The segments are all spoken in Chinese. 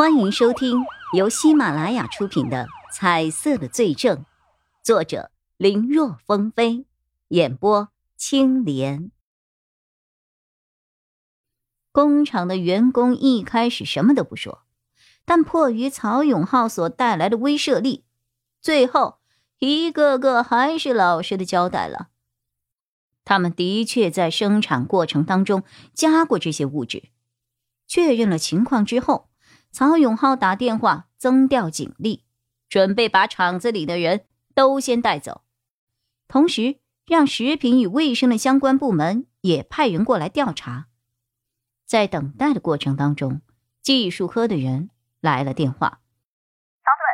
欢迎收听由喜马拉雅出品的《彩色的罪证》，作者林若风飞，演播青莲。工厂的员工一开始什么都不说，但迫于曹永浩所带来的威慑力，最后一个个还是老实的交代了。他们的确在生产过程当中加过这些物质。确认了情况之后。曹永浩打电话增调警力，准备把厂子里的人都先带走，同时让食品与卫生的相关部门也派人过来调查。在等待的过程当中，技术科的人来了电话：“曹队，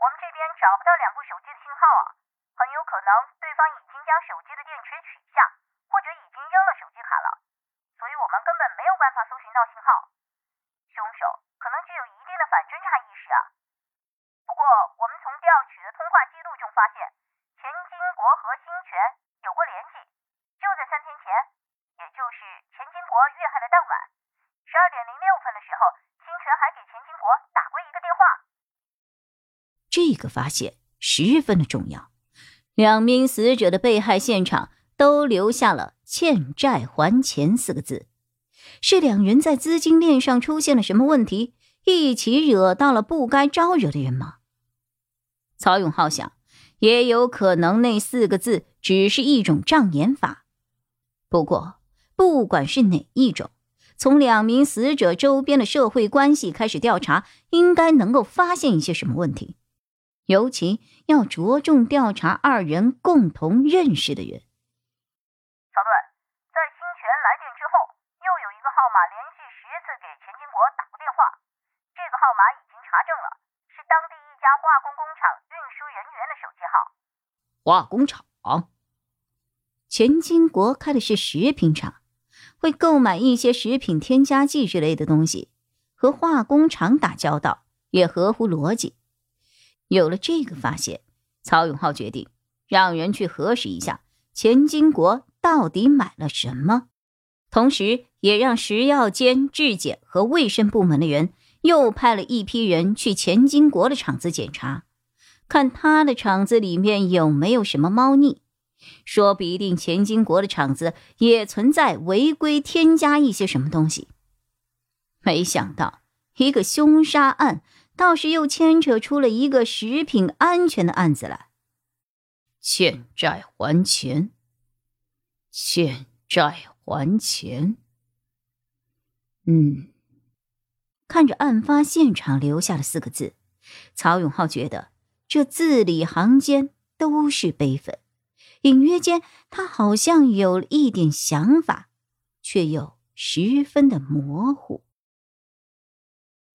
我们这边找不到两部手机的信号啊，很有可能对方已经将手机的电池取下，或者已经扔了手机卡了，所以我们根本没有办法搜寻到信号。凶手。”可能具有一定的反侦查意识啊。不过，我们从调取的通话记录中发现，钱金国和新权有过联系。就在三天前，也就是钱金国遇害的当晚，十二点零六分的时候，新权还给钱金国打过一个电话。这个发现十分的重要。两名死者的被害现场都留下了“欠债还钱”四个字。是两人在资金链上出现了什么问题，一起惹到了不该招惹的人吗？曹永浩想，也有可能那四个字只是一种障眼法。不过，不管是哪一种，从两名死者周边的社会关系开始调查，应该能够发现一些什么问题。尤其要着重调查二人共同认识的人。化化工厂，钱金国开的是食品厂，会购买一些食品添加剂之类的东西，和化工厂打交道也合乎逻辑。有了这个发现，曹永浩决定让人去核实一下钱金国到底买了什么，同时也让食药监、质检和卫生部门的人。又派了一批人去钱金国的厂子检查，看他的厂子里面有没有什么猫腻，说不一定钱金国的厂子也存在违规添加一些什么东西。没想到一个凶杀案倒是又牵扯出了一个食品安全的案子来。欠债还钱，欠债还钱。嗯。看着案发现场留下的四个字，曹永浩觉得这字里行间都是悲愤。隐约间，他好像有了一点想法，却又十分的模糊。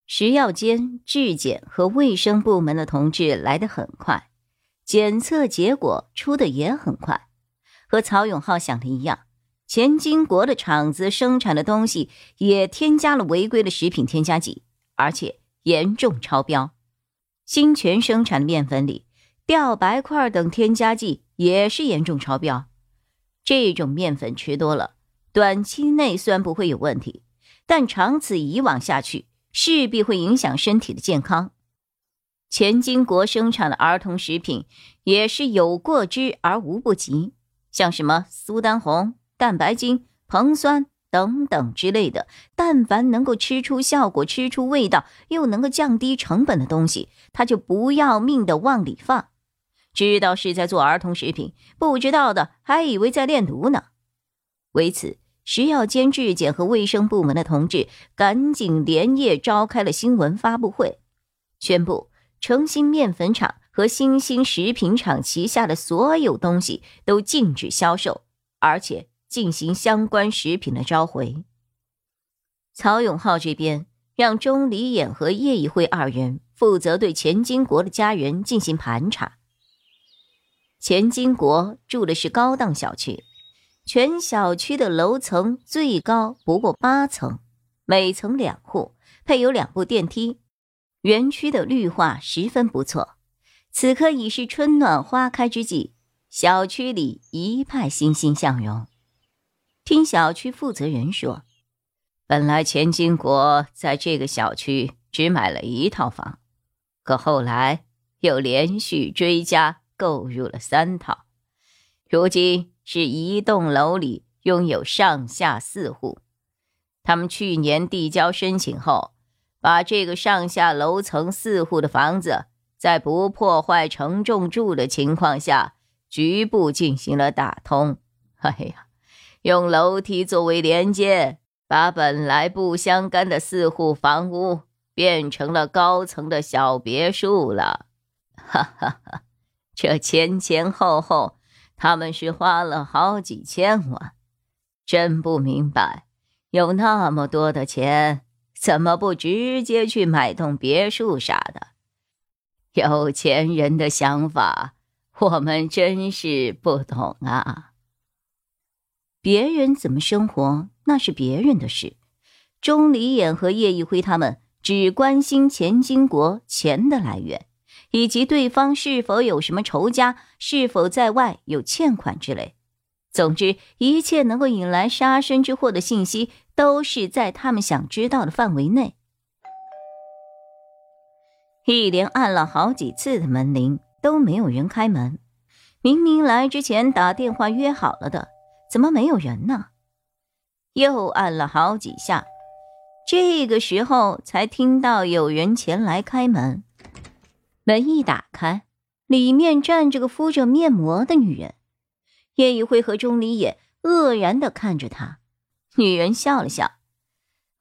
食药监、质检和卫生部门的同志来得很快，检测结果出的也很快，和曹永浩想的一样。钱金国的厂子生产的东西也添加了违规的食品添加剂，而且严重超标。新泉生产的面粉里，吊白块等添加剂也是严重超标。这种面粉吃多了，短期内虽然不会有问题，但长此以往下去，势必会影响身体的健康。钱金国生产的儿童食品也是有过之而无不及，像什么苏丹红。蛋白精、硼酸等等之类的，但凡能够吃出效果、吃出味道，又能够降低成本的东西，他就不要命的往里放。知道是在做儿童食品，不知道的还以为在炼毒呢。为此，食药监质检和卫生部门的同志赶紧连夜召开了新闻发布会，宣布诚心面粉厂和新兴食品厂旗下的所有东西都禁止销售，而且。进行相关食品的召回。曹永浩这边让钟离眼和叶一辉二人负责对钱金国的家人进行盘查。钱金国住的是高档小区，全小区的楼层最高不过八层，每层两户，配有两部电梯。园区的绿化十分不错，此刻已是春暖花开之际，小区里一派欣欣向荣。听小区负责人说，本来钱金国在这个小区只买了一套房，可后来又连续追加购入了三套，如今是一栋楼里拥有上下四户。他们去年递交申请后，把这个上下楼层四户的房子，在不破坏承重柱的情况下，局部进行了打通。哎呀，用楼梯作为连接，把本来不相干的四户房屋变成了高层的小别墅了。哈哈哈，这前前后后，他们是花了好几千万，真不明白。有那么多的钱，怎么不直接去买栋别墅啥的？有钱人的想法，我们真是不懂啊。别人怎么生活，那是别人的事。钟离眼和叶一辉他们只关心钱金国钱的来源，以及对方是否有什么仇家，是否在外有欠款之类。总之，一切能够引来杀身之祸的信息，都是在他们想知道的范围内。一连按了好几次的门铃，都没有人开门。明明来之前打电话约好了的，怎么没有人呢？又按了好几下，这个时候才听到有人前来开门。门一打开，里面站着个敷着面膜的女人。叶一辉和钟离也愕然的看着他，女人笑了笑：“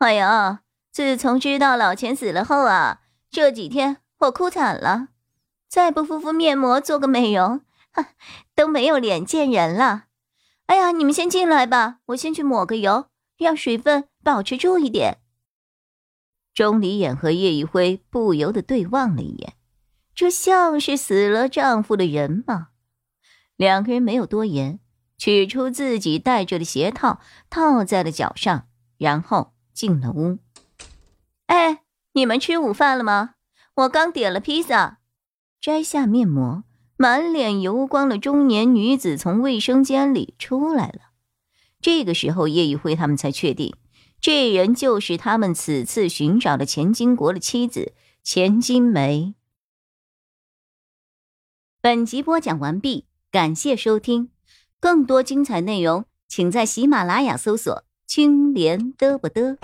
哎呀，自从知道老钱死了后啊，这几天我哭惨了，再不敷敷面膜做个美容，都没有脸见人了。哎呀，你们先进来吧，我先去抹个油，让水分保持住一点。”钟离眼和叶一辉不由得对望了一眼，这像是死了丈夫的人吗？两个人没有多言，取出自己戴着的鞋套，套在了脚上，然后进了屋。哎，你们吃午饭了吗？我刚点了披萨。摘下面膜，满脸油光的中年女子从卫生间里出来了。这个时候，叶一辉他们才确定，这人就是他们此次寻找的钱金国的妻子钱金梅。本集播讲完毕。感谢收听，更多精彩内容，请在喜马拉雅搜索“青莲嘚不嘚”。